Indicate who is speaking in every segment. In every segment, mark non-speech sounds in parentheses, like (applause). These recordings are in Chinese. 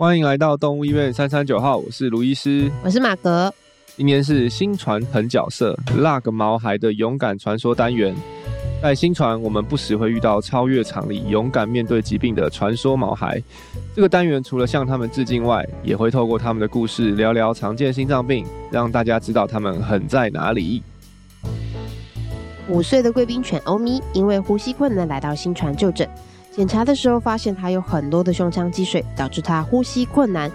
Speaker 1: 欢迎来到动物医院三三九号，我是卢医师，
Speaker 2: 我是马格。
Speaker 1: 今天是新传狠角色 Log 毛孩的勇敢传说单元。在新传，我们不时会遇到超越常理、勇敢面对疾病的传说毛孩。这个单元除了向他们致敬外，也会透过他们的故事聊聊常见心脏病，让大家知道他们狠在哪里。
Speaker 2: 五岁的贵宾犬欧咪因为呼吸困难来到新传就诊。检查的时候发现他有很多的胸腔积水，导致他呼吸困难。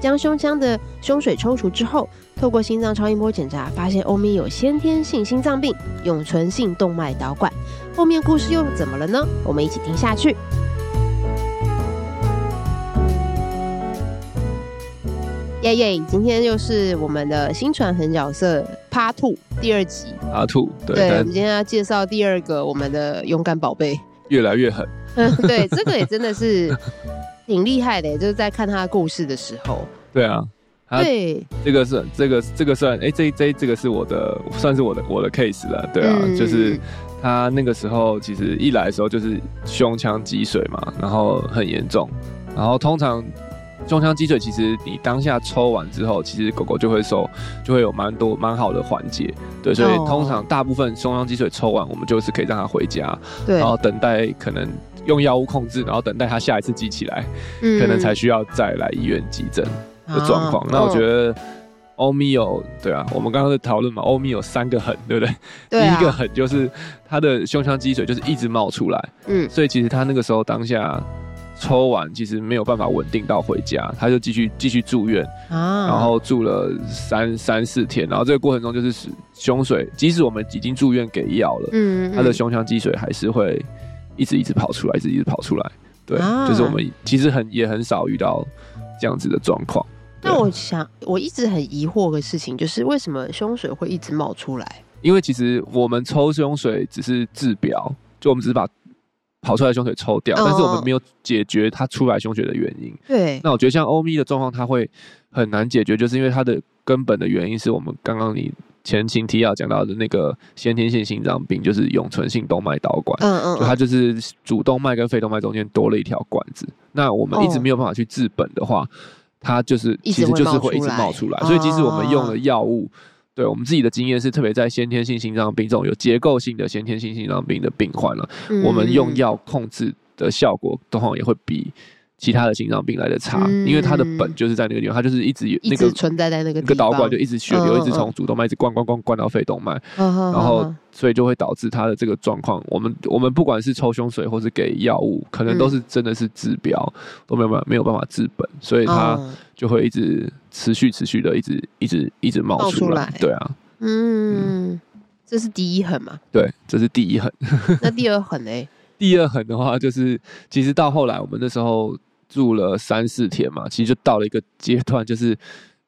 Speaker 2: 将胸腔的胸水抽除之后，透过心脏超音波检查，发现欧米有先天性心脏病，永存性动脉导管。后面故事又怎么了呢？我们一起听下去。耶耶！今天又是我们的新传狠角色 Part Two 第二集。
Speaker 1: Part Two 对，
Speaker 2: 对，我们今天要介绍第二个我们的勇敢宝贝，
Speaker 1: 越来越狠。
Speaker 2: 嗯，(laughs) 对，这个也真的是挺厉害的，就是在看他的故事的时候。
Speaker 1: 对啊，对，这个是这个这个算哎，这这这个是我的，算是我的我的 case 了。对啊，嗯、就是他那个时候其实一来的时候就是胸腔积水嘛，然后很严重，然后通常。胸腔积水，其实你当下抽完之后，其实狗狗就会受，就会有蛮多蛮好的缓解，对，所以通常大部分胸腔积水抽完，我们就是可以让它回家，对，然后等待可能用药物控制，然后等待他下一次积起来，嗯，可能才需要再来医院急诊的状况。那我觉得欧米有，对啊，我们刚刚在讨论嘛，欧米有三个狠，对不对？对啊，第一个狠就是他的胸腔积水就是一直冒出来，嗯，所以其实他那个时候当下。抽完其实没有办法稳定到回家，他就继续继续住院，啊，然后住了三三四天，然后这个过程中就是胸水，即使我们已经住院给药了，嗯，嗯，他的胸腔积水还是会一直一直跑出来，一直一直跑出来，对，啊，就是我们其实很也很少遇到这样子的状况。
Speaker 2: 那我想我一直很疑惑的事情就是为什么胸水会一直冒出来？
Speaker 1: 因为其实我们抽胸水只是治标，就我们只是把。跑出来的胸水抽掉，但是我们没有解决它出来胸水的原因。对，那我觉得像欧咪的状况，它会很难解决，就是因为它的根本的原因是我们刚刚你前情提要讲到的那个先天性心脏病，就是永存性动脉导管。嗯嗯，就它就是主动脉跟肺动脉中间多了一条管子。那我们一直没有办法去治本的话，它就是其实就是会一直冒出来。所以即使我们用了药物。对，我们自己的经验是，特别在先天性心脏病这种有结构性的先天性心脏病的病患了，嗯、我们用药控制的效果，通常也会比其他的心脏病来的差，嗯、因为它的本就是在那个地方，它就是一直有那个
Speaker 2: 存在在那个
Speaker 1: 那个导管，就一直血流，一直从主动脉一直灌灌灌灌到肺动脉，然后所以就会导致它的这个状况。我们我们不管是抽胸水或是给药物，可能都是真的是治标，都没有办法没有办法治本，所以它就会一直持续持续的一直一直一直冒出来。对啊，
Speaker 2: 嗯，这是第一狠嘛？
Speaker 1: 对，这是第一狠。(laughs)
Speaker 2: 那第二狠呢？
Speaker 1: 第二狠的话，就是其实到后来我们那时候。住了三四天嘛，其实就到了一个阶段，就是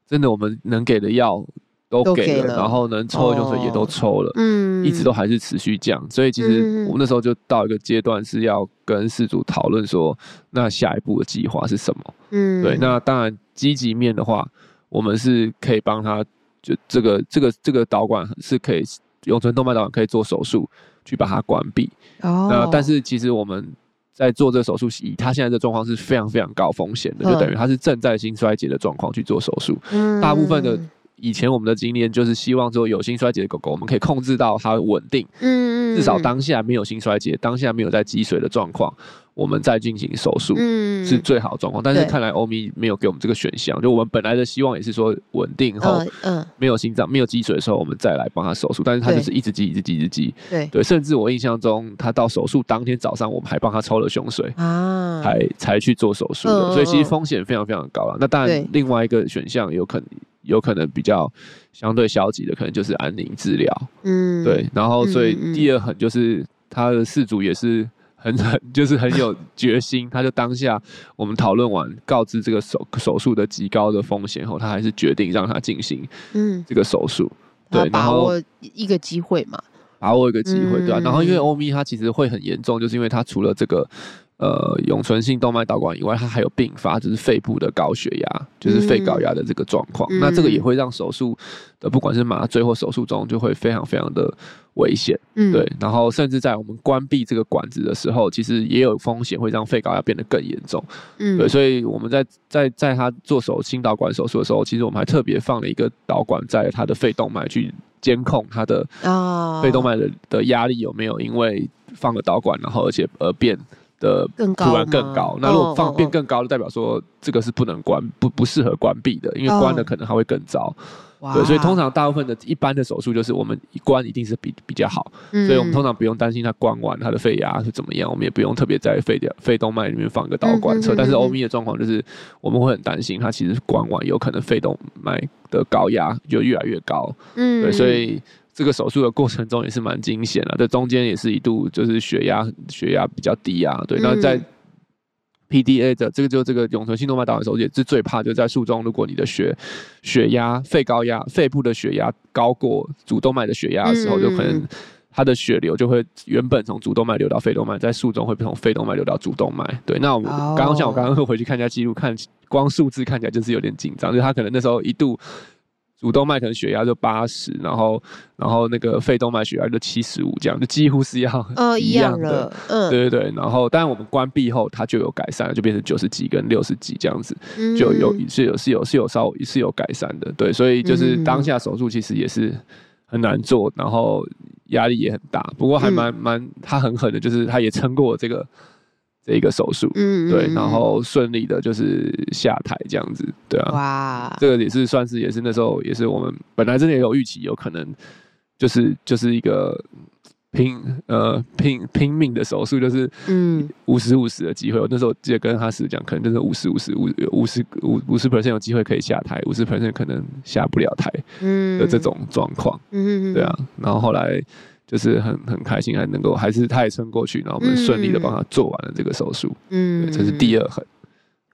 Speaker 1: 真的我们能给的药都给了，然后能抽的胸水也都抽了，嗯，一直都还是持续降，所以其实我们那时候就到一个阶段是要跟事主讨论说，那下一步的计划是什么？嗯，对，那当然积极面的话，我们是可以帮他，就这个这个这个导管是可以永存动脉导管可以做手术去把它关闭，哦，那但是其实我们。在做这个手术，以他现在的状况是非常非常高风险的，就等于他是正在心衰竭的状况去做手术。嗯，大部分的以前我们的经验就是希望说有心衰竭的狗狗，我们可以控制到它稳定，嗯，至少当下没有心衰竭，当下没有在积水的状况。我们再进行手术，嗯，是最好的状况。但是看来欧米没有给我们这个选项，就我们本来的希望也是说稳定后，嗯，没有心脏、没有积水的时候，我们再来帮他手术。但是他就是一直积、一直积、一直积，对对。甚至我印象中，他到手术当天早上，我们还帮他抽了胸水啊，才才去做手术的。所以其实风险非常非常高了。那当然，另外一个选项有可能有可能比较相对消极的，可能就是安宁治疗。嗯，对。然后，所以第二狠就是他的事主也是。很 (laughs) 很就是很有决心，他就当下我们讨论完，告知这个手手术的极高的风险后，他还是决定让他进行嗯这个手术，对，把握
Speaker 2: 一个机会嘛，
Speaker 1: 把握一个机会，对啊。然后因为欧米他其实会很严重，就是因为他除了这个呃，永存性动脉导管以外，它还有并发，就是肺部的高血压，就是肺高压的这个状况。嗯、那这个也会让手术的，不管是麻醉或手术中，就会非常非常的危险。嗯，对。然后，甚至在我们关闭这个管子的时候，其实也有风险会让肺高压变得更严重。嗯，对。所以我们在在在他做手心导管手术的时候，其实我们还特别放了一个导管在他的肺动脉去监控他的啊肺动脉的的压力有没有因为放了导管，然后而且而变。的突然更高，那如果放变更高，就代表说这个是不能关，不不适合关闭的，因为关了可能还会更糟。对，所以通常大部分的一般的手术就是我们一关一定是比比较好，所以我们通常不用担心它关完它的肺压是怎么样，我们也不用特别在肺的肺动脉里面放一个导管车。但是欧米的状况就是我们会很担心它其实关完有可能肺动脉的高压就越来越高。嗯，对，所以。这个手术的过程中也是蛮惊险的，这中间也是一度就是血压血压比较低啊，对。那在 PDA 的这个就这个永存性动脉导管手术也是最怕，就在术中，如果你的血血压肺高压肺部的血压高过主动脉的血压的时候，就可能它的血流就会原本从主动脉流到肺动脉，在术中会从肺动脉流到主动脉。对，那我们刚刚像我刚刚会回去看一下记录，看光数字看起来就是有点紧张，就是他可能那时候一度。主动脉可能血压就八十，然后然后那个肺动脉血压就七十五，这样就几乎是要 (laughs) 一样的，嗯，对对对。然后，当然我们关闭后，它就有改善了，就变成九十几跟六十几这样子，就有是有是有是有稍微是有改善的，对。所以就是当下手术其实也是很难做，然后压力也很大，不过还蛮蛮他很狠的，就是他也撑过这个。这一个手术，嗯，对，然后顺利的就是下台这样子，对啊，哇，这个也是算是也是那时候也是我们本来真的也有预期，有可能就是就是一个拼呃拼拼命的手术，就是嗯。五十五十的机会。我那时候记得跟哈斯讲，可能就是五十五十五五十五五十 percent 有机会可以下台，五十 percent 可能下不了台，嗯。的这种状况，嗯。对啊，然后后来。就是很很开心，还能够还是他也撑过去，然后我们顺利的帮他做完了这个手术。嗯，这是第二痕。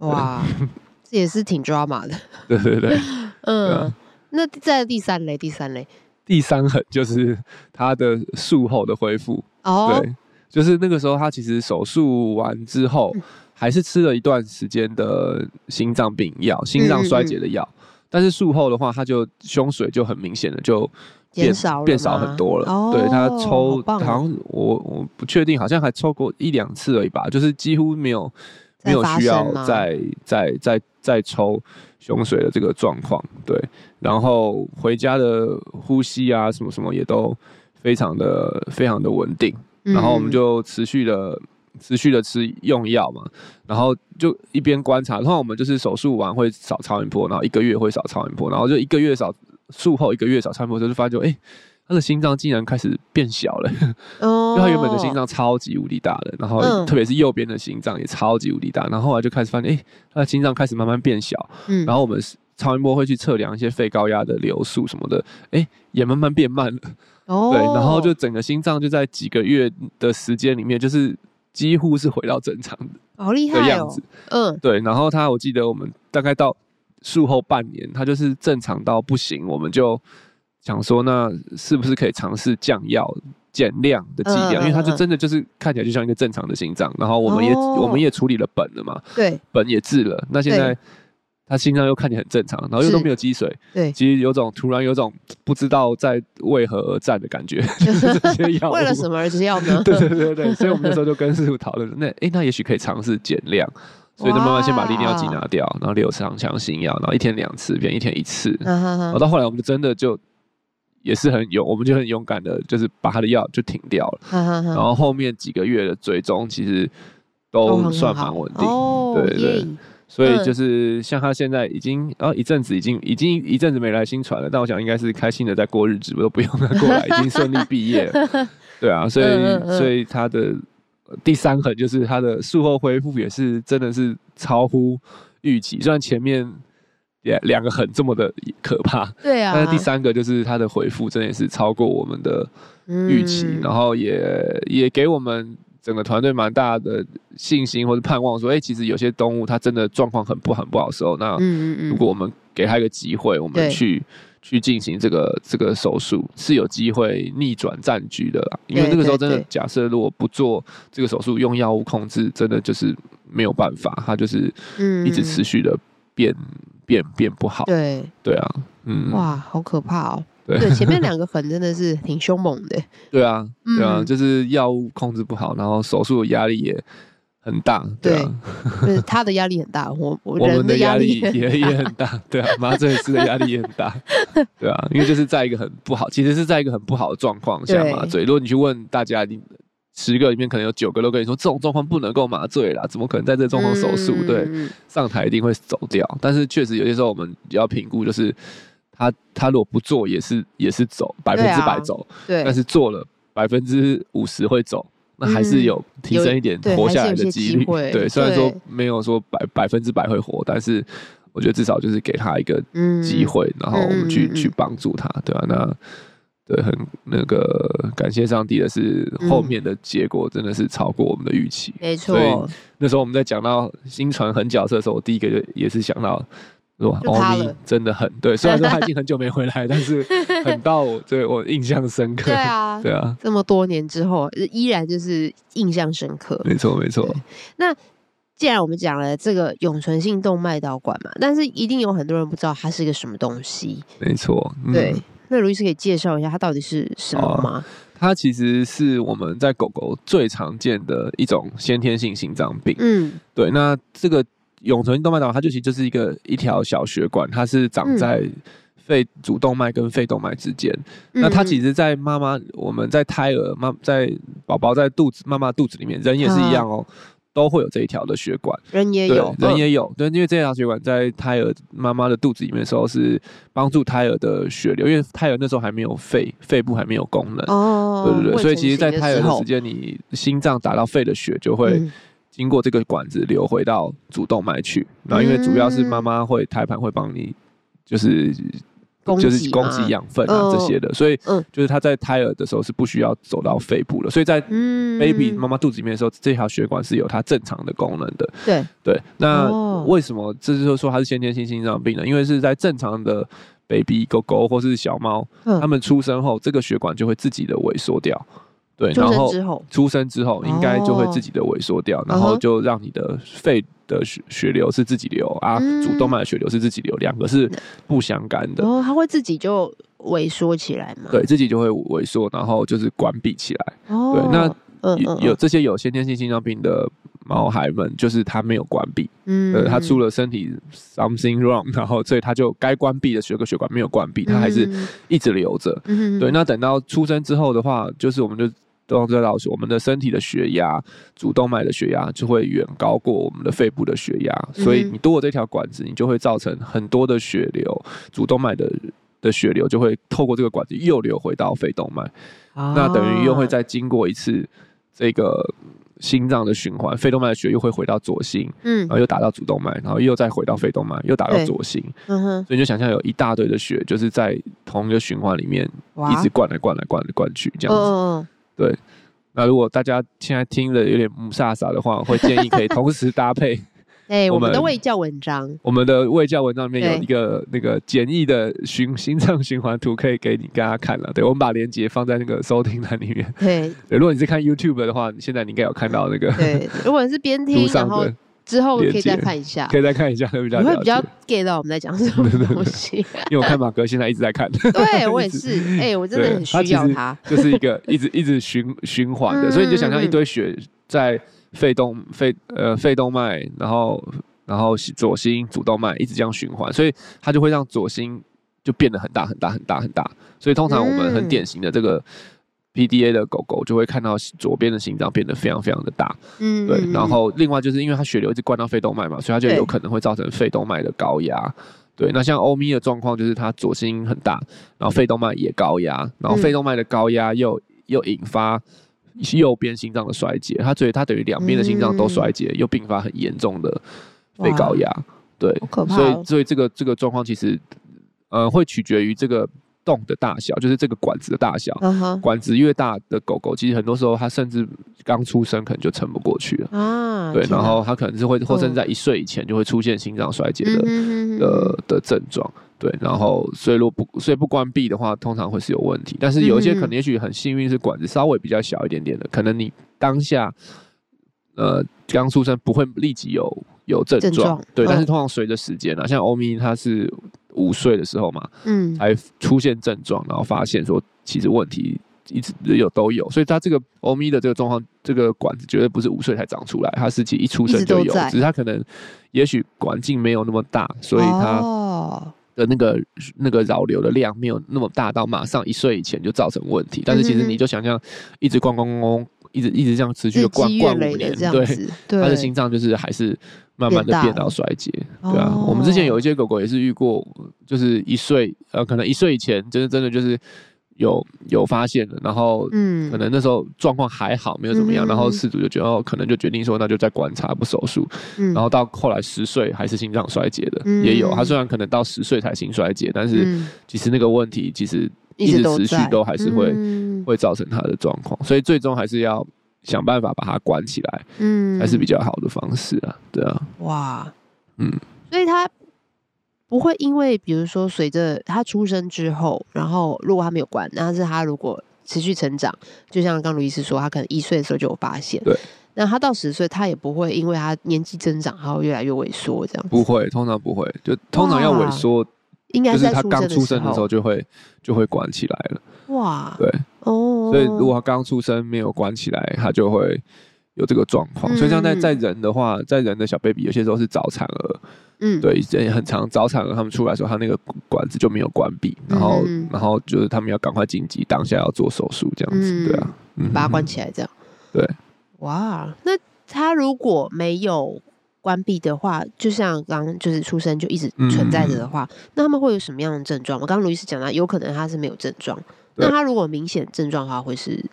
Speaker 1: 哇，(laughs) 这也是挺 drama 的。对 (laughs) 对对。(laughs) 嗯，那在第三类，第三类，第三痕就是他的术后的恢复。哦。对，就是那个时候他其实手术完之后，还是吃了一段时间的心脏病药、心脏衰竭的药，但是术后的话，他就胸水就很明显的就。变少变少很多了，哦、对他抽好像我我不确定，好像还抽过一两次而已吧，就是几乎没有没有需要再再再再抽胸水的这个状况，对，然后回家的呼吸啊什么什么也都非常的非常的稳定，然后我们就持续的持续的吃用药嘛，然后就一边观察，然后我们就是手术完会扫超音波，然后一个月会扫超音波，然后就一个月扫。术后一个月找超音波的时候，就发现，哎、欸，他的心脏竟然开始变小了。(laughs) 哦，就他原本的心脏超级无敌大的，然后特别是右边的心脏也超级无敌大，然后后来就开始发现，哎、欸，他的心脏开始慢慢变小。嗯，然后我们超音波会去测量一些肺高压的流速什么的，哎、欸，也慢慢变慢了。哦，对，然后就整个心脏就在几个月的时间里面，就是几乎是回到正常的，好厉害的样子。嗯，对，然后他我记得我们大概到。术后半年，他就是正常到不行，我们就想说，那是不是可以尝试降药、减量的剂量？因为他就真的就是看起来就像一个正常的心脏。然后我们也我们也处理了本了嘛，对，本也治了。那现在他心脏又看起来很正常，然后又都没有积水，对，其实有种突然有种不知道在为何而战的感觉。(laughs) 就是这些药为了什么而吃药呢？(laughs) 对对对对，所以我们那时候就跟师傅讨论，那哎，那也许可以尝试减量。所以就慢慢先把利尿剂拿掉，然后留长强心药，然后一天两次变一天一次。然后到后来我们就真的就也是很勇，我们就很勇敢的，就是把他的药就停掉了。然后后面几个月的追踪其实都算蛮稳定，对对。所以就是像他现在已经啊一阵子已经已经一阵子没来新传了，但我想应该是开心的在过日子，我都不用他过来，已经顺利毕业了。(laughs) 对啊，所以所以他的。第三个就是他的术后恢复也是真的是超乎预期，虽然前面也两个很这么的可怕，对啊，但是第三个就是他的回复真的是超过我们的预期，嗯、然后也也给我们整个团队蛮大的信心或者盼望，说，哎、欸，其实有些动物它真的状况很不很不好的时候，那如果我们给他一个机会，我们去去进行这个这个手术，是有机会逆转战局的啦。因为那个时候真的，假设如果不做这个手术，用药物控制，真的就是没有办法，它就是一直持续的变、嗯、变变不好。
Speaker 2: 对
Speaker 1: 对啊，嗯，
Speaker 2: 哇，好可怕哦。对，前面两个很真的是挺凶猛的。(laughs)
Speaker 1: 对啊，对啊，嗯、就是药物控制不好，然后手术的压力也很大。对啊，(laughs)
Speaker 2: 对，他的压力很大，我 (laughs)
Speaker 1: 我们的压力也也很大。对啊，麻醉师的压力也很大。(laughs) 对啊，因为就是在一个很不好，其实是在一个很不好的状况下麻醉。如果你去问大家，你十个里面可能有九个都跟你说，这种状况不能够麻醉啦，怎么可能在这状况手术？对，上台一定会走掉。但是确实有些时候我们要评估，就是。他他如果不做也是也是走百分之百走，对，但是做了百分之五十会走，那还是有提升一点活下来的几率。对，虽然说没有说百百分之百会活，但是我觉得至少就是给他一个机会，然后我们去去帮助他，对吧？那对，很那个感谢上帝的是后面的结果真的是超过我们的预期，
Speaker 2: 没错。
Speaker 1: 所以那时候我们在讲到新传狠角色的时候，我第一个就也是想到。真的很对，虽然说他已经很久没回来，(laughs) 但是很到我对我印象深刻。对
Speaker 2: 啊，(laughs) 对啊，这么多年之后依然就是印象深刻。
Speaker 1: 没错，没错。
Speaker 2: 那既然我们讲了这个永存性动脉导管嘛，但是一定有很多人不知道它是一个什么东西。
Speaker 1: 没错，
Speaker 2: 嗯、对。那卢医师可以介绍一下它到底是什么吗？
Speaker 1: 它其实是我们在狗狗最常见的一种先天性心脏病。嗯，对。那这个。永存动脉导管，它就其实就是一个一条小血管，它是长在肺主动脉跟肺动脉之间。嗯、那它其实，在妈妈我们在胎儿妈在宝宝在肚子妈妈肚子里面，人也是一样哦，啊、都会有这一条的血管。
Speaker 2: 人也有，
Speaker 1: 人也有，对，因为这条血管在胎儿妈妈的肚子里面的时候，是帮助胎儿的血流，因为胎儿那时候还没有肺，肺部还没有功能。哦，对对对，所以其实，在胎儿的时间，你心脏打到肺的血就会。嗯经过这个管子流回到主动脉去，然后因为主要是妈妈会胎盘会帮你，就是就是供给养分啊这些的，所以就是他在胎儿的时候是不需要走到肺部的，所以在 baby 妈妈肚子里面的时候，这条血管是有它正常的功能的。对。对，那为什么这就是说它是先天性心脏病呢？因为是在正常的 baby 狗狗或是小猫，它们出生后，这个血管就会自己的萎缩掉。对，然后出生之后应该就会自己的萎缩掉，然后就让你的肺的血血流是自己流啊，主动脉的血流是自己流，两个是不相干的。
Speaker 2: 哦，它会自己就萎缩起来吗？
Speaker 1: 对，自己就会萎缩，然后就是关闭起来。哦，对，那有这些有先天性心脏病的毛孩们，就是他没有关闭，嗯，呃，它出了身体 something wrong，然后所以他就该关闭的血个血管没有关闭，他还是一直流着。嗯，对，那等到出生之后的话，就是我们就。都知道，我们的身体的血压，主动脉的血压就会远高过我们的肺部的血压，所以你多了这条管子，你就会造成很多的血流，主动脉的的血流就会透过这个管子又流回到肺动脉，那等于又会再经过一次这个心脏的循环，肺动脉的血又会回到左心，嗯，然后又打到主动脉，然后又再回到肺动脉，又打到左心，嗯哼，所以你就想象有一大堆的血就是在同一个循环里面一直灌来灌来灌来灌去这样子。对，那如果大家现在听了有点木煞煞的话，我会建议可以同时搭配。(laughs)
Speaker 2: 哎，我们的卫教文章，
Speaker 1: 我们的卫教文章里面有一个那个简易的循心脏循环图，可以给你大家看了。对，我们把链接放在那个收听栏里面。对，对，如果你是看 YouTube 的话，现在你应该有看到那个。对，
Speaker 2: 如果是边 (laughs) 听然后。之后可以再看一下，
Speaker 1: 可以再看一下，会比较
Speaker 2: 你会比较 get 到我们在讲什 (laughs) 么东西。
Speaker 1: 因为我看马哥现在一直在看，(laughs)
Speaker 2: 对 (laughs) 我也是，哎，我真的很需要它。
Speaker 1: 就是一个一直一直循循环的，所以你就想象一堆血在肺动肺呃肺动脉，然后然后左心主动脉一直这样循环，所以它就会让左心就变得很大很大很大很大。所以通常我们很典型的这个。PDA 的狗狗就会看到左边的心脏变得非常非常的大，嗯，对。然后另外就是因为它血流一直灌到肺动脉嘛，所以它就有可能会造成肺动脉的高压。对，那像欧咪的状况就是它左心很大，然后肺动脉也高压，然后肺动脉的高压又又引发右边心脏的衰竭，它所以它等于两边的心脏都衰竭，又并发很严重的肺高压。对，所以所以这个这个状况其实呃会取决于这个。洞的大小就是这个管子的大小，uh huh. 管子越大的狗狗，其实很多时候它甚至刚出生可能就撑不过去了啊。对，然后它可能是会，或甚至在一岁以前就会出现心脏衰竭的、uh huh. 的的症状。对，然后所以如果不所以不关闭的话，通常会是有问题。但是有一些可能也许很幸运是管子稍微比较小一点点的，可能你当下呃刚出生不会立即有有症状，症对。但是通常随着时间啊，像欧米它是五岁的时候嘛，嗯，才出现症状，然后发现说其实问题一直有都有，所以他这个欧咪的这个状况，这个管子绝对不是五岁才长出来，他是其实一出生就有，只是他可能也许管径没有那么大，所以他。哦的那个那个扰流的量没有那么大，到马上一岁以前就造成问题。但是其实你就想象，一直灌灌灌灌，一直一直这样持续的灌灌五年，对，他的心脏就是还是慢慢的变到衰竭，对啊。我们之前有一些狗狗也是遇过，就是一岁呃，可能一岁以前，就是真的就是。有有发现了，然后嗯，可能那时候状况还好，没有怎么样，嗯、然后饲主就觉得哦，可能就决定说那就再观察不手术，嗯、然后到后来十岁还是心脏衰竭的，嗯、也有。他虽然可能到十岁才心衰竭，但是其实那个问题其实一直持续都还是会、嗯、会造成他的状况，所以最终还是要想办法把它关起来，嗯，还是比较好的方式啊，对啊，
Speaker 2: 哇，嗯，所以他。不会因为，比如说，随着他出生之后，然后如果他没有关，但是他如果持续成长，就像刚卢医师说，他可能一岁的时候就有发现，
Speaker 1: 对，
Speaker 2: 那他到十岁，他也不会因为他年纪增长，然后越来越萎缩，这样
Speaker 1: 不会，通常不会，就通常要萎缩，
Speaker 2: 应该是在
Speaker 1: 他刚出生的时候就会就会关起来了，
Speaker 2: 哇，
Speaker 1: 对，哦，所以如果他刚出生没有关起来，他就会有这个状况，嗯、所以像在在人的话，在人的小 baby 有些时候是早产儿。嗯，对，也很常早产儿他们出来的时候，他那个管子就没有关闭，然后，嗯、然后就是他们要赶快紧急，当下要做手术这样子，嗯、对啊，嗯、
Speaker 2: 把它关起来这样。
Speaker 1: 对，
Speaker 2: 哇，那他如果没有关闭的话，就像刚刚就是出生就一直存在着的话，嗯、那他们会有什么样的症状？我刚刚卢医师讲到，有可能他是没有症状，那他如果明显症状的话，会是？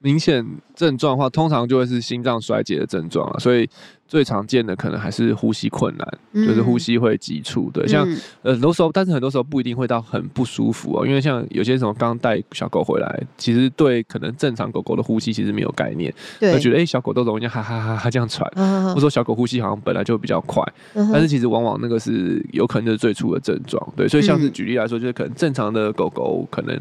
Speaker 1: 明显症状的话，通常就会是心脏衰竭的症状了，所以最常见的可能还是呼吸困难，嗯、就是呼吸会急促。对，像、嗯、呃很多时候，但是很多时候不一定会到很不舒服哦，因为像有些什么刚带小狗回来，其实对可能正常狗狗的呼吸其实没有概念，就，觉得哎、欸、小狗都容易哈哈哈哈这样喘，或者说小狗呼吸好像本来就比较快，嗯、但是其实往往那个是有可能就是最初的症状。对，所以像是举例来说，就是可能正常的狗狗可能。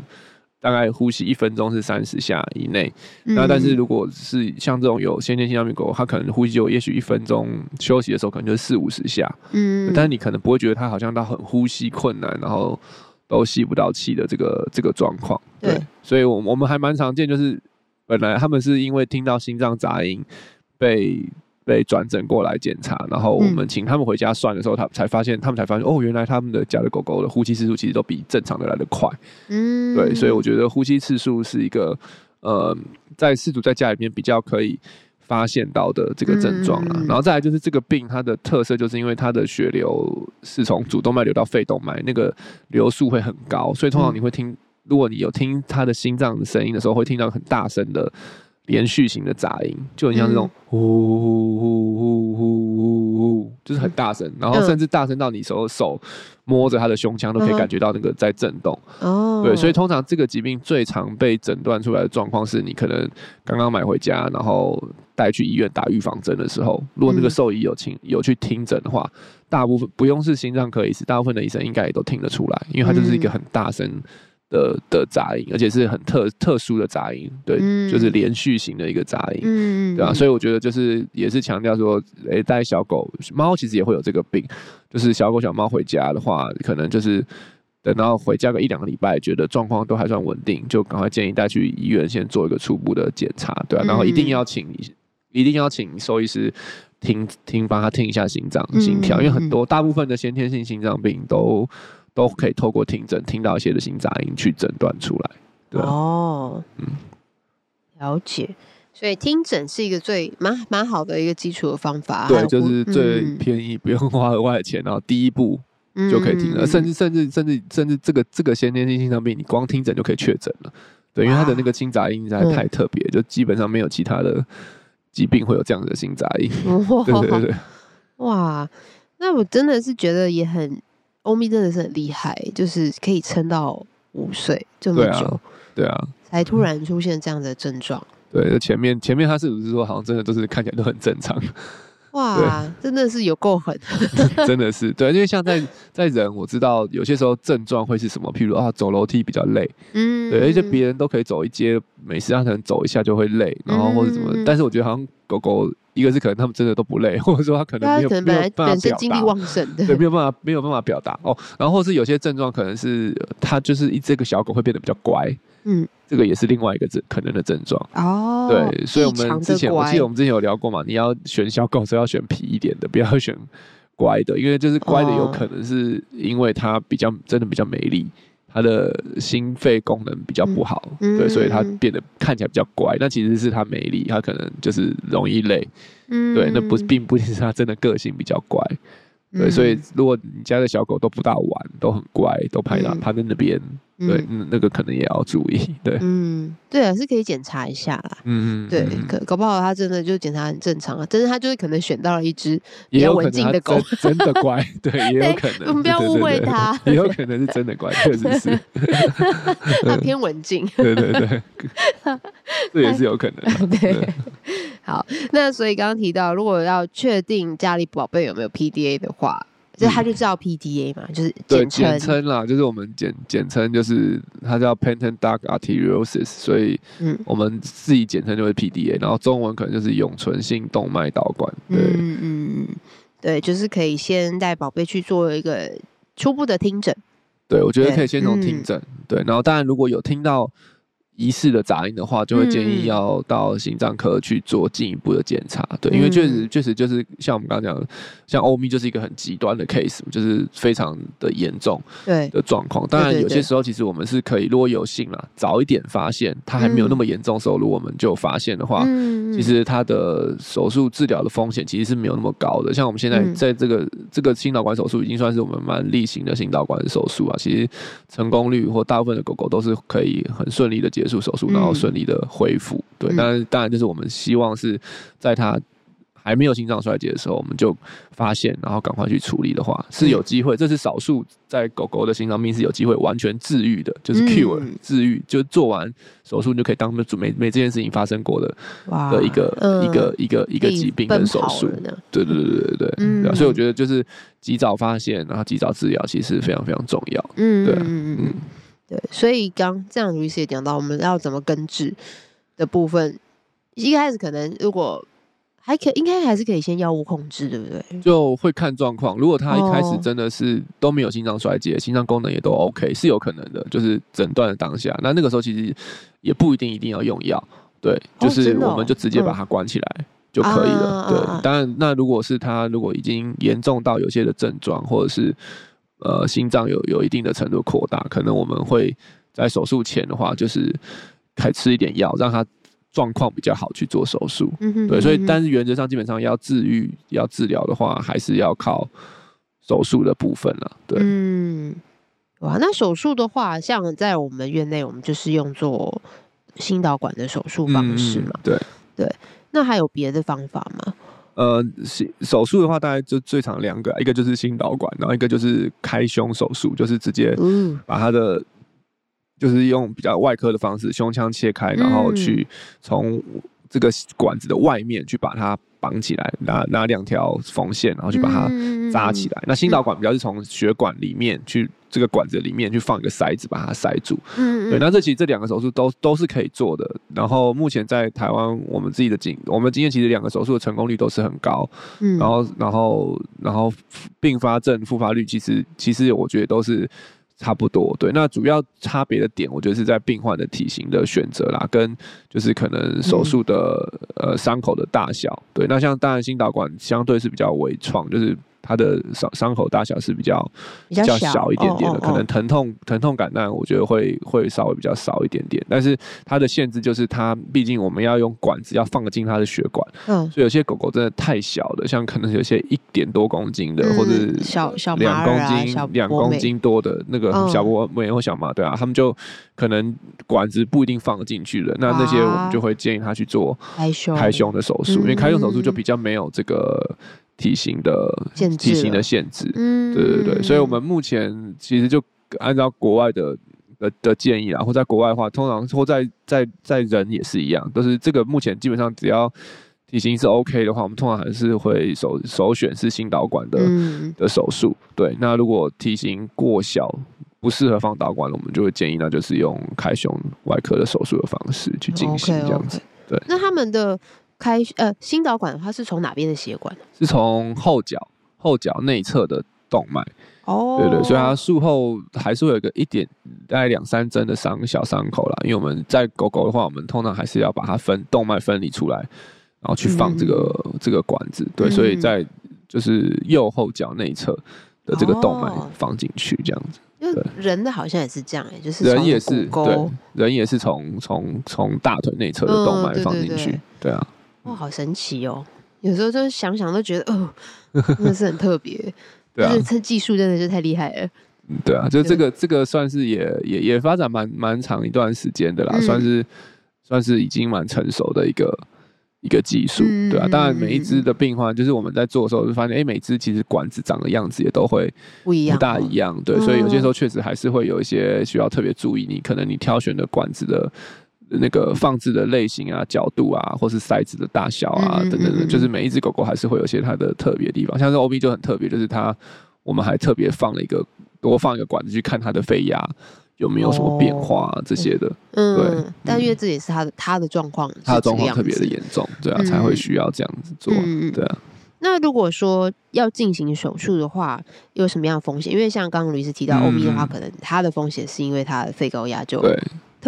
Speaker 1: 大概呼吸一分钟是三十下以内，那、嗯、但是如果是像这种有先天心脏病狗，它可能呼吸就也许一分钟休息的时候可能就是四五十下，嗯，但是你可能不会觉得它好像到很呼吸困难，然后都吸不到气的这个这个状况，对，对。所以我我们还蛮常见，就是本来他们是因为听到心脏杂音被。被转诊过来检查，然后我们请他们回家算的时候，他才发现，他们才发现，哦，原来他们的家的狗狗的呼吸次数其实都比正常的来的快。嗯，对，所以我觉得呼吸次数是一个，呃，在饲主在家里面比较可以发现到的这个症状了。嗯、然后再来就是这个病，它的特色就是因为它的血流是从主动脉流到肺动脉，那个流速会很高，所以通常你会听，如果你有听它的心脏的声音的时候，会听到很大声的。连续型的杂音，就很像这种呼，就是很大声，然后甚至大声到你手手摸着他的胸腔都可以感觉到那个在震动。哦，对，所以通常这个疾病最常被诊断出来的状况是你可能刚刚买回家，然后带去医院打预防针的时候，如果那个兽医有听有去听诊的话，大部分不用是心脏科医师，大部分的医生应该也都听得出来，因为它就是一个很大声。的的杂音，而且是很特特殊的杂音，对，嗯、就是连续型的一个杂音，嗯，对吧？所以我觉得就是也是强调说，诶、欸，带小狗、猫其实也会有这个病，就是小狗小猫回家的话，可能就是等到回家个一两个礼拜，觉得状况都还算稳定，就赶快建议带去医院先做一个初步的检查，对吧、啊？然后一定要请，一定要请兽医师听听，帮他听一下心脏心跳，因为很多大部分的先天性心脏病都。都可以透过听诊听到一些的心杂音去诊断出来，对哦，嗯，了
Speaker 2: 解。所以听诊是一个最蛮蛮好的一个基础的方法，
Speaker 1: 对，就是最便宜，不用花额外的钱，然后第一步就可以听了，甚至甚至甚至甚至这个这个先天性心脏病，你光听诊就可以确诊了，对，因为它的那个心杂音实在太特别，就基本上没有其他的疾病会有这样的心杂音，(laughs) 对对对对，
Speaker 2: 哇，那我真的是觉得也很。欧米真的是很厉害，就是可以撑到五岁这么久，
Speaker 1: 对啊，
Speaker 2: 才突然出现这样的症状。
Speaker 1: 对，前面前面他是不是说好像真的都是看起来都很正常？(laughs)
Speaker 2: 哇，真的是有够狠，(laughs)
Speaker 1: 真的是对，因为像在在人，我知道有些时候症状会是什么，譬如啊，走楼梯比较累，嗯，对，而且别人都可以走一阶，每次他可能走一下就会累，然后或者怎么，嗯、但是我觉得好像狗狗。一个是可能他们真的都不累，(laughs) 或者说他可能没有，没有办法表达，
Speaker 2: 精力旺盛的，
Speaker 1: 对，没有办法没有办法表达哦。然后是有些症状可能是它就是一这个小狗会变得比较乖，嗯，这个也是另外一个症可能的症状哦。对，所以我们之前我记得我们之前有聊过嘛，你要选小狗是要选皮一点的，不要选乖的，因为就是乖的有可能是因为它比较真的比较没力。他的心肺功能比较不好，嗯、对，所以他变得看起来比较乖。那、嗯、其实是他没力，他可能就是容易累，嗯、对，那不并不是他真的个性比较乖，嗯、对，所以如果你家的小狗都不大玩，都很乖，都趴在趴在那边。对，嗯，那个可能也要注意，(laughs) 对，
Speaker 2: 嗯，对啊，是可以检查一下啦，嗯嗯，对，可搞不好他真的就检查很正常啊，但是他就是可能选到了一只比较文静的狗，
Speaker 1: 真 (laughs) 的乖，对，也有可能，
Speaker 2: 我们 (laughs) 不要误会他，
Speaker 1: 也有可能是真的乖，确实是，
Speaker 2: 他偏文静，
Speaker 1: 对对对，这也是有可能，对，
Speaker 2: 好，那所以刚刚提到，如果要确定家里宝贝有没有 PDA 的话。就他就叫 PDA 嘛，就是简称
Speaker 1: 简称啦，就是我们简简称就是它叫 Patent Duct Arteriosus，所以嗯，我们自己简称就是 PDA，然后中文可能就是永存性动脉导管，对，嗯嗯
Speaker 2: 对，就是可以先带宝贝去做一个初步的听诊，
Speaker 1: 对，我觉得可以先从听诊，对，然后当然如果有听到。疑似的杂音的话，就会建议要到心脏科去做进一步的检查。嗯、对，因为确实确实就是像我们刚刚讲的，像欧米就是一个很极端的 case，就是非常的严重对的状况。当然有些时候其实我们是可以，如果有幸啦，早一点发现，它还没有那么严重的时候，如果我们就发现的话，嗯、其实它的手术治疗的风险其实是没有那么高的。像我们现在在这个、嗯、这个心导管手术已经算是我们蛮例行的心导管手术啊，其实成功率或大部分的狗狗都是可以很顺利的结。做手术，然后顺利的恢复。嗯、对，但是当然就是我们希望是在他还没有心脏衰竭的时候，我们就发现，然后赶快去处理的话，是有机会。这是少数在狗狗的心脏病是有机会完全治愈的，就是 cure、嗯、治愈，就做完手术你就可以当没没没这件事情发生过的哇的一个、嗯、一个一个一个疾病跟手术。对对对对对所以我觉得就是及早发现，然后及早治疗，其实非常非常重要。嗯，对，嗯嗯。
Speaker 2: 对，所以刚这样卢医师也讲到，我们要怎么根治的部分，一开始可能如果还可，应该还是可以先药物控制，对不对？
Speaker 1: 就会看状况。如果他一开始真的是都没有心脏衰竭，哦、心脏功能也都 OK，是有可能的。就是诊断的当下，那那个时候其实也不一定一定要用药，对，就是我们就直接把它关起来就可以了。对，当然，那如果是他如果已经严重到有些的症状，或者是。呃，心脏有有一定的程度扩大，可能我们会在手术前的话，就是开吃一点药，让他状况比较好去做手术。嗯哼，对，所以但是原则上基本上要治愈、要治疗的话，还是要靠手术的部分了。对，嗯，
Speaker 2: 哇，那手术的话，像在我们院内，我们就是用做心导管的手术方式嘛。
Speaker 1: 嗯、对
Speaker 2: 对，那还有别的方法吗？
Speaker 1: 呃，手术的话，大概就最长两个，一个就是心导管，然后一个就是开胸手术，就是直接把他的，就是用比较外科的方式，胸腔切开，然后去从这个管子的外面去把它绑起来，拿拿两条缝线，然后去把它扎起来。那心导管比较是从血管里面去。这个管子里面去放一个塞子，把它塞住。嗯，嗯，对。那这其实这两个手术都都是可以做的。然后目前在台湾，我们自己的经，我们经验其实两个手术的成功率都是很高。嗯，然后然后然后并发症复发率其实其实我觉得都是差不多。对，那主要差别的点，我觉得是在病患的体型的选择啦，跟就是可能手术的、呃伤口的大小。对，那像当然心导管相对是比较微创，就是。它的伤伤口大小是比较比较小一点点的，哦哦哦，可能疼痛疼痛感那，我觉得会会稍微比较少一点点。但是它的限制就是它，毕竟我们要用管子要放进它的血管，嗯，所以有些狗狗真的太小了，像可能有些一点多公斤的，嗯、或者小小两公斤两公斤多的那个小波美或小马，对啊，他们就可能管子不一定放得进去了。那那些我们就会建议他去做开胸开胸的手术，嗯、因为开胸手术就比较没有这个。体型的体型的限制，嗯，对对对，所以我们目前其实就按照国外的的的建议啦，或在国外的话，通常或在在在人也是一样，都是这个目前基本上只要体型是 OK 的话，我们通常还是会首首选是心导管的、嗯、的手术。对，那如果体型过小，不适合放导管，我们就会建议那就是用开胸外科的手术的方式去进行这样子。Okay, okay. 对，
Speaker 2: 那他们的开呃心导管的话是从哪边的血管？
Speaker 1: 是从后脚后脚内侧的动脉。哦，对对，所以它术后还是会有一个一点大概两三针的伤小伤口啦。因为我们在狗狗的话，我们通常还是要把它分动脉分离出来。然后去放这个、嗯、这个管子，对，所以在就是右后脚内侧的这个动脉放进去，这样子。
Speaker 2: 因为人的好像也是这样哎，就是
Speaker 1: 人也是对，人也是从从从大腿内侧的动脉放进去，嗯、对，对，对，对啊。
Speaker 2: 哇，好神奇哦！有时候就是想想都觉得，哦，(laughs) 真的是很特别。对啊，这技术真的是太厉害了。
Speaker 1: 对啊，就这个这个算是也也也发展蛮蛮长一段时间的啦，嗯、算是算是已经蛮成熟的一个。一个技术，对啊，当然每一只的病患，就是我们在做的时候就发现，哎，每只其实管子长的样子也都会不一样，不大一样，对，所以有些时候确实还是会有一些需要特别注意。你可能你挑选的管子的那个放置的类型啊、角度啊，或是塞子的大小啊等等的，就是每一只狗狗还是会有些它的特别地方。像是 OB 就很特别，就是它我们还特别放了一个多放一个管子去看它的肺压。有没有什么变化、啊、这些的？嗯，对。
Speaker 2: 但因为这也是它的它的状况，
Speaker 1: 它的状况特别的严重，对啊，嗯、才会需要这样子做，嗯、对啊。
Speaker 2: 那如果说要进行手术的话，有什么样的风险？因为像刚刚卢医师提到，O B 的话，可能它的风险是因为它的肺高压就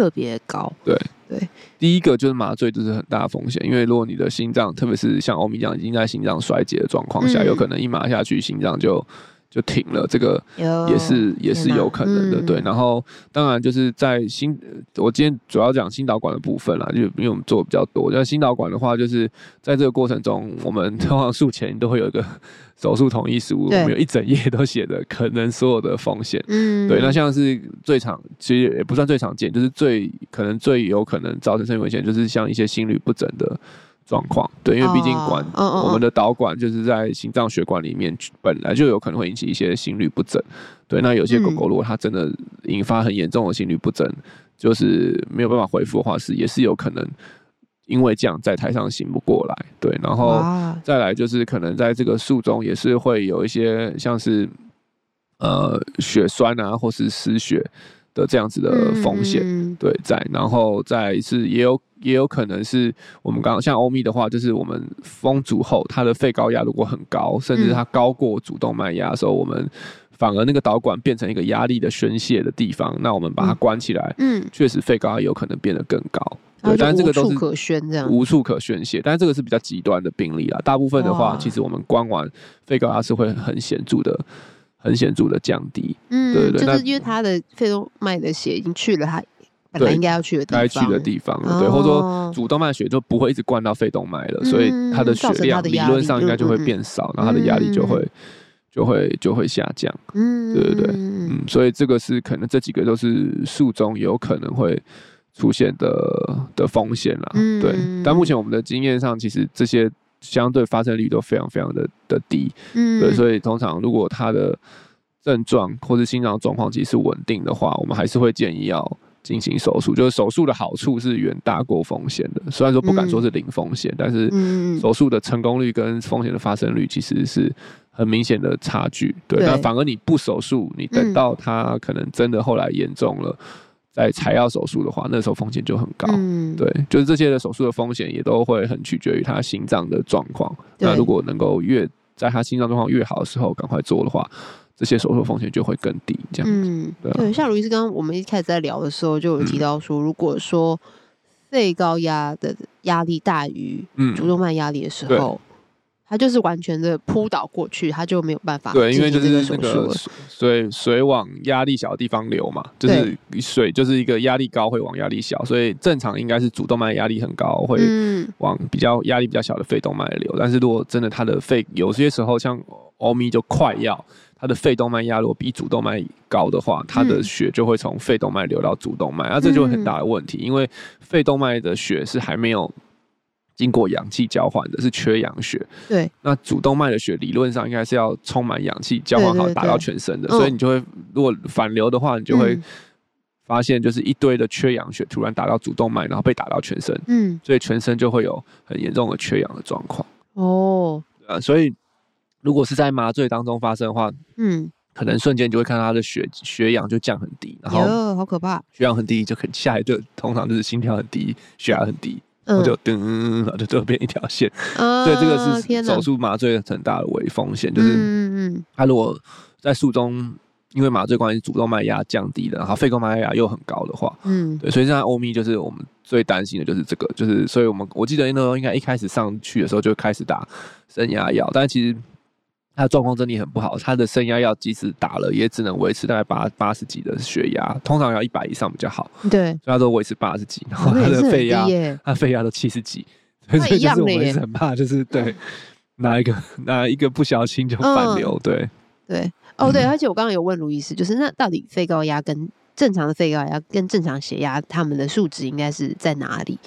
Speaker 2: 特别高。
Speaker 1: 对对，第一个就是麻醉，就是很大的风险，因为如果你的心脏，特别是像欧米这样已经在心脏衰竭的状况下，嗯、有可能一麻下去，心脏就。就停了，这个也是也是有可能的，嗯、对。然后当然就是在心，我今天主要讲心导管的部分啦，就因为我们做的比较多。那心导管的话，就是在这个过程中，我们通常术前都会有一个 (laughs) 手术同意书，我们有一整页都写的可能所有的风险。嗯，对。那像是最常，其实也不算最常见，就是最可能最有可能造成生命危险，就是像一些心律不整的。状况对，因为毕竟管、oh, oh, oh, oh. 我们的导管就是在心脏血管里面，本来就有可能会引起一些心律不整。对，那有些狗狗如果它真的引发很严重的心律不整，嗯、就是没有办法恢复的话，是也是有可能因为这样在台上醒不过来。对，然后再来就是可能在这个术中也是会有一些像是呃血栓啊，或是失血的这样子的风险。嗯、对，在然后再是也有。也有可能是我们刚刚像欧米的话，就是我们封阻后，它的肺高压如果很高，甚至它高过主动脉压的时候，我们反而那个导管变成一个压力的宣泄的地方，那我们把它关起来，嗯，确实肺高压有可能变得更高。对，但是这个都是无处可宣，这样无处可宣泄。但是这个是比较极端的病例啦，大部分的话，其实我们关完肺高压是会很显著的、很显著的降低。嗯，对对，
Speaker 2: 就是因为他的肺动脉的血已经去了他。本来应该要去的地方，该去
Speaker 1: 的地方，对，或者说主动脉血就不会一直灌到肺动脉了，所以它的血量理论上应该就会变少，然后它的压力就会就会就会下降，嗯，对对对，嗯，所以这个是可能这几个都是术中有可能会出现的的风险啦，对，但目前我们的经验上，其实这些相对发生率都非常非常的的低，嗯，对，所以通常如果他的症状或是心脏状况其实是稳定的话，我们还是会建议要。进行手术，就是手术的好处是远大过风险的。虽然说不敢说是零风险，嗯、但是手术的成功率跟风险的发生率其实是很明显的差距。对，那反而你不手术，你等到他可能真的后来严重了，嗯、再才要手术的话，那时候风险就很高。嗯、对，就是这些的手术的风险也都会很取决于他心脏的状况。那如果能够越在他心脏状况越好的时候赶快做的话。这些手术风险就会更低，这样子。嗯，对，啊、
Speaker 2: 对，像卢医师刚刚我们一开始在聊的时候，就有提到说，如果说肺高压的压力大于主动脉压力的时候，嗯、它就是完全的扑倒过去，它就没有办法。
Speaker 1: 对，因为就是那个水水往压力小的地方流嘛，就是水就是一个压力高会往压力小，所以正常应该是主动脉压力很高会往比较压力比较小的肺动脉流。但是如果真的它的肺有些时候像欧米就快要。它的肺动脉压如果比主动脉高的话，它的血就会从肺动脉流到主动脉，那、嗯啊、这就很大的问题，因为肺动脉的血是还没有经过氧气交换的，是缺氧血。对，那主动脉的血理论上应该是要充满氧气，交换好打到全身的，所以你就会如果反流的话，你就会。发现就是一堆的缺氧血突然打到主动脉，然后被打到全身，
Speaker 2: 嗯，
Speaker 1: 所以全身就会有很严重的缺氧的状况。
Speaker 2: 哦，
Speaker 1: 啊，所以如果是在麻醉当中发生的话，
Speaker 2: 嗯，
Speaker 1: 可能瞬间就会看到他的血血氧就降很低，然
Speaker 2: 后，好可怕，
Speaker 1: 血氧很低就很下一个通常就是心跳很低，血压很低，然
Speaker 2: 嗯
Speaker 1: 后就噔，然后就就变一条线。(laughs)
Speaker 2: 啊
Speaker 1: 所以这个是手术麻醉很大的微风险，就是他如果在术中因为麻醉关系主动脉压降低了，然后肺动脉压又很高的话，
Speaker 2: 嗯
Speaker 1: 对，所以现在欧米就是我们最担心的就是这个，就是所以我们我记得那时候应该一开始上去的时候就开始打升压药，但其实他的状况真的很不好，他的升压药即使打了也只能维持大概八八十几的血压，通常要一百以上比较好，
Speaker 2: 嗯，对，
Speaker 1: 所以他都维持八十几，然后他的肺
Speaker 2: 压
Speaker 1: 他肺压都七十几，所以
Speaker 2: 一
Speaker 1: 就是我们很怕，就是对哪一个哪一个不小心就反流，对。
Speaker 2: 对，哦对，
Speaker 1: 嗯
Speaker 2: 而且我刚刚有问卢医师，就是那到底肺高压跟正常的肺高压跟正常血压，他们的数值应该是在哪里？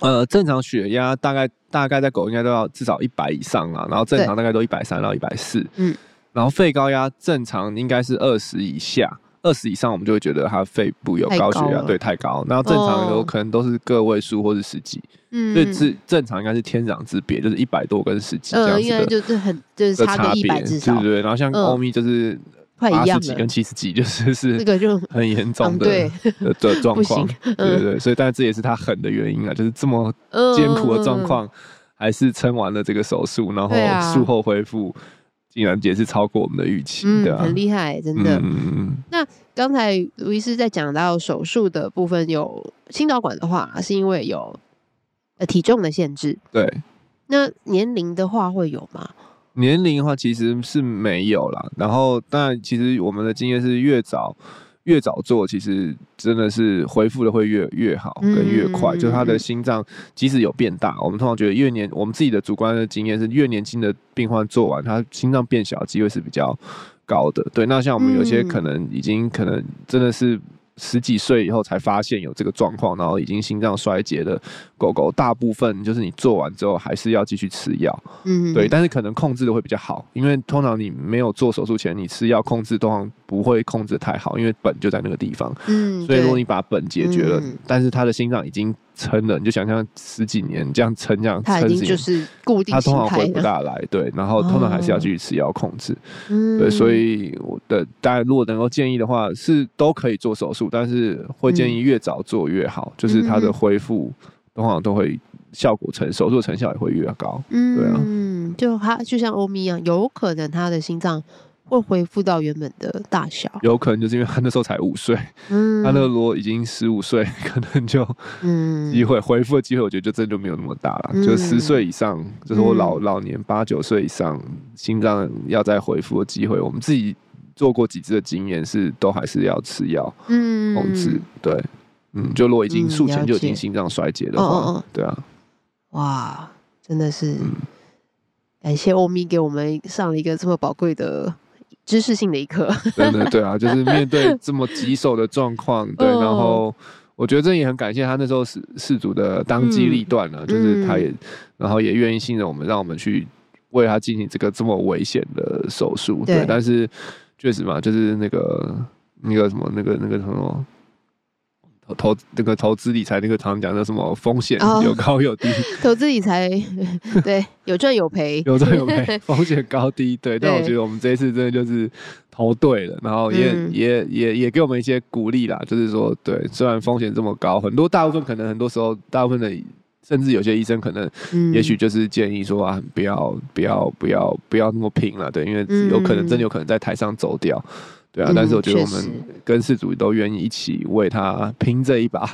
Speaker 1: 呃，正常血压大概大概在狗应该都要至少一百以上啦，然后正常大概都一百三到一百四，
Speaker 2: 嗯，
Speaker 1: 然后肺高压正常应该是二十以下，二十以上我们就会觉得它肺部有高血
Speaker 2: 压，
Speaker 1: 对，太高，然后正常有
Speaker 2: 哦
Speaker 1: 可能都是个位数或是十几，
Speaker 2: 嗯
Speaker 1: 所以是正常应该是天壤之别，就是一百多跟十几这
Speaker 2: 呃，
Speaker 1: 样子的。
Speaker 2: 应该就是很就是差个一
Speaker 1: 别，
Speaker 2: 百至少。
Speaker 1: 对对，对，然后像
Speaker 2: 嗯。
Speaker 1: 欧米就是
Speaker 2: 快一
Speaker 1: 样几跟，七十几，就是 (laughs) 是
Speaker 2: 这个就
Speaker 1: 很严重
Speaker 2: 嗯
Speaker 1: 的
Speaker 2: 对
Speaker 1: 的的
Speaker 2: 状 (laughs) 况
Speaker 1: 对对对，所以但这也是他狠的原因啊，就是这么
Speaker 2: 嗯
Speaker 1: 艰苦的状况，还是撑完了这个手术，然
Speaker 2: 后
Speaker 1: 术后恢复竟然也是超过我们的预期，
Speaker 2: 嗯，
Speaker 1: 对啊，
Speaker 2: 很厉害，真的。
Speaker 1: 嗯嗯嗯
Speaker 2: 刚才卢医师在讲到手术的部分，有心导管的话，是因为有呃体重的限制。
Speaker 1: 对。
Speaker 2: 那年龄的话会有吗？
Speaker 1: 年龄的话其实是没有啦，然后但其实我们的经验是越早越早做，其实真的是恢复的会越越好跟越快，
Speaker 2: 嗯
Speaker 1: 就他的心脏即使有变大，我们通常觉得越年我们自己的主观的经验是越年轻的病患做完，他心脏变小的机会是比较高的。对，那像我们有些可能已经可能真的是。十几岁以后才发现有这个状况，然后已经心脏衰竭的狗狗，大部分就是你做完之后还是要继续吃药。
Speaker 2: 嗯，
Speaker 1: 对，但是可能控制的会比较好，因为通常你没有做手术前，你吃药控制通常不会控制得太好，因为本就在那个地方。
Speaker 2: 嗯，
Speaker 1: 所以如果你把本解决了，
Speaker 2: 嗯
Speaker 1: 但是他的心脏已经撑了，你就想象十几年这样撑，这样
Speaker 2: 它已
Speaker 1: 经
Speaker 2: 就是固定
Speaker 1: 他通
Speaker 2: 形
Speaker 1: 常回不。大来。对，然后通常还是要继续吃药控制。
Speaker 2: 嗯
Speaker 1: 对，所以我的大家如果能够建议的话，是都可以做手术，但是会建议越早做越好，就是它的恢复通常都会效果成手术成效也会越高。
Speaker 2: 嗯，
Speaker 1: 对啊
Speaker 2: 嗯，就他就像欧米一样，有可能他的心脏会恢复到原本的大小。
Speaker 1: 有可能就是因为他那时候才五岁，
Speaker 2: 嗯，
Speaker 1: 他那个如果已经十五岁，可能就
Speaker 2: 嗯
Speaker 1: 机会恢复的机会，我觉得就真的就没有那么大了。
Speaker 2: 嗯
Speaker 1: 就十岁以上，就是我老
Speaker 2: 嗯
Speaker 1: 老年八九岁以上，心脏要再恢复的机会，我们自己做过几次的经验是，都还是要吃药
Speaker 2: 嗯
Speaker 1: 控制。对，嗯，就如果已经
Speaker 2: 嗯
Speaker 1: 术前就已经心脏衰竭的
Speaker 2: 话哦，
Speaker 1: 对啊，
Speaker 2: 哇，真的是
Speaker 1: 嗯
Speaker 2: 感谢欧米给我们上了一个这么宝贵的知识性的一课。(laughs)
Speaker 1: 对对对啊，就是面对 (laughs) 这么棘手的状况，对，
Speaker 2: 嗯
Speaker 1: 然后我觉得这也很感谢他那时候事事主的当机立断了，就是他也，然后也愿意信任我们，让我们去为他进行这个这么危险的手术，
Speaker 2: 对
Speaker 1: 对，但是确实嘛，就是那个那个什么那个那个什么。投投那个投资理财那个常常讲的什么风险
Speaker 2: 哦。
Speaker 1: 有高有低，(laughs)
Speaker 2: 投资理财，对，有赚有赔，
Speaker 1: 有赚有赔，风险高低，对。但我
Speaker 2: 对。
Speaker 1: 觉得我们这一次真的就是投对了，然后也、
Speaker 2: 嗯。
Speaker 1: 也也也给我们一些鼓励啦，就是说，对，虽然风险这么高，很多大部分可能很多时候，大部分的甚至有些医生可能
Speaker 2: 嗯。
Speaker 1: 也许就是建议说啊，不要不要不要不要那么拼了，对，因为有可能真的有可能在台上走掉。对啊，
Speaker 2: 嗯
Speaker 1: 但是我觉得我们跟事主都愿意一起为他拼这一把，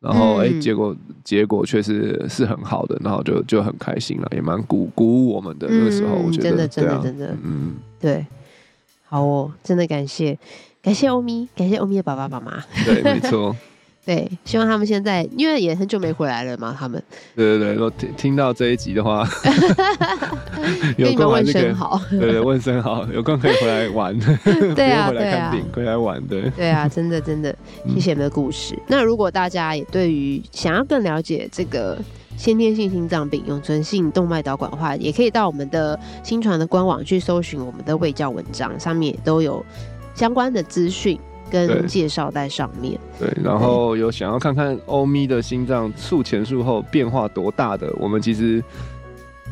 Speaker 1: 然后哎、
Speaker 2: 嗯
Speaker 1: 结果结果确实是很好的，然后就就很开心了，也蛮鼓鼓舞我们的那个时候，
Speaker 2: 嗯
Speaker 1: 我觉得
Speaker 2: 真的真的真的。
Speaker 1: 嗯，
Speaker 2: 对，好哦，真的感谢感谢欧咪，感谢欧咪的爸爸妈妈。
Speaker 1: 对，没错，
Speaker 2: 对，希望他们现在因为也很久没回来了嘛，(laughs) 他们
Speaker 1: 对对对，如果听听到这一集的话，
Speaker 2: 跟你们问
Speaker 1: 空还是可以
Speaker 2: 声，好。(laughs)
Speaker 1: 对对，问声好，有空可以回来玩，(laughs)
Speaker 2: 对啊
Speaker 1: 回来看病，回来玩，对，
Speaker 2: 对啊，真的真的，
Speaker 1: 嗯
Speaker 2: 谢谢你们的故事。那如果大家也对于想要更了解这个先天性心脏病、永存性动脉导管的话，也可以到我们的新传的官网去搜寻我们的卫教文章，上面也都有相关的资讯。跟介绍在上面。
Speaker 1: 对，然后有想要看看欧咪的心脏术前术后变化多大的，我们其实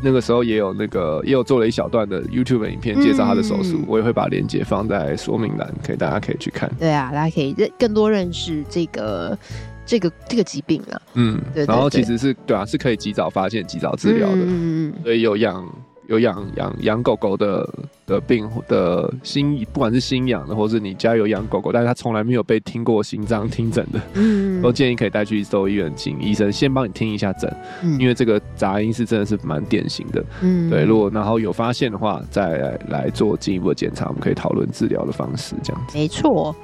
Speaker 1: 那个时候也有那个也有做了一小段的 YouTube 的影片介绍他的手术，嗯、我也会把链接放在说明栏，可以大家可以去看。
Speaker 2: 对啊，大家可以认更多认识这个这个这个疾病啊。
Speaker 1: 嗯，对，对，对。然后其实是对啊，是可以及早发现、及早治疗的。嗯嗯，所以有养。有养养养狗狗的的病的心，不管是新养的，或是你家有养狗狗，但是他从来没有被听过心脏听诊的，嗯，(laughs) 都建议可以带去兽医院，请医生先帮你听一下诊，嗯，因为这个杂音是真的是蛮典型的，嗯，对，如果然后有发现的话，再来，来做进一步的检查，我们可以讨论治疗的方式，这样子。
Speaker 2: 没错，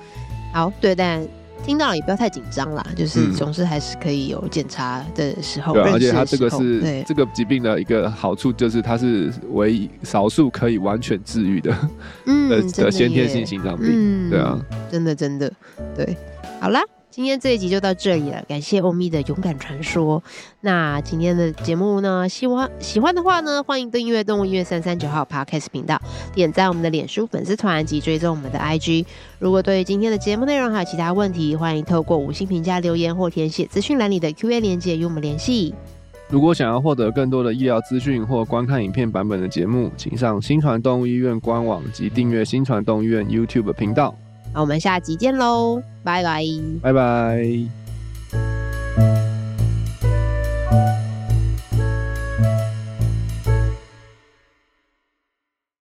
Speaker 2: 好，对，但。听到了也不要太紧张啦，就是总是还是可以有检查的时候。
Speaker 1: 对，而且它这个是这个疾病的一个好处，就是它是唯一少数可以完全治愈的，嗯，的先天性心脏病。嗯，对啊，
Speaker 2: 真的真的，对，好啦。今天这一集就到这里了，感谢欧咪的勇敢传说。那今天的节目呢，希望喜欢的话呢，欢迎订阅动物医院三三九号 Podcast 频道，点赞我们的脸书粉丝团及追踪我们的 IG。如果对于今天的节目内容还有其他问题，欢迎透过五星评价留言或填写资讯栏里的 Q&A 连接与我们联系。
Speaker 1: 如果想要获得更多的医疗资讯或观看影片版本的节目，请上新传动物医院官网及订阅新传动物医院 YouTube 频道。
Speaker 2: 那我们下集见喽，拜拜，
Speaker 1: 拜拜。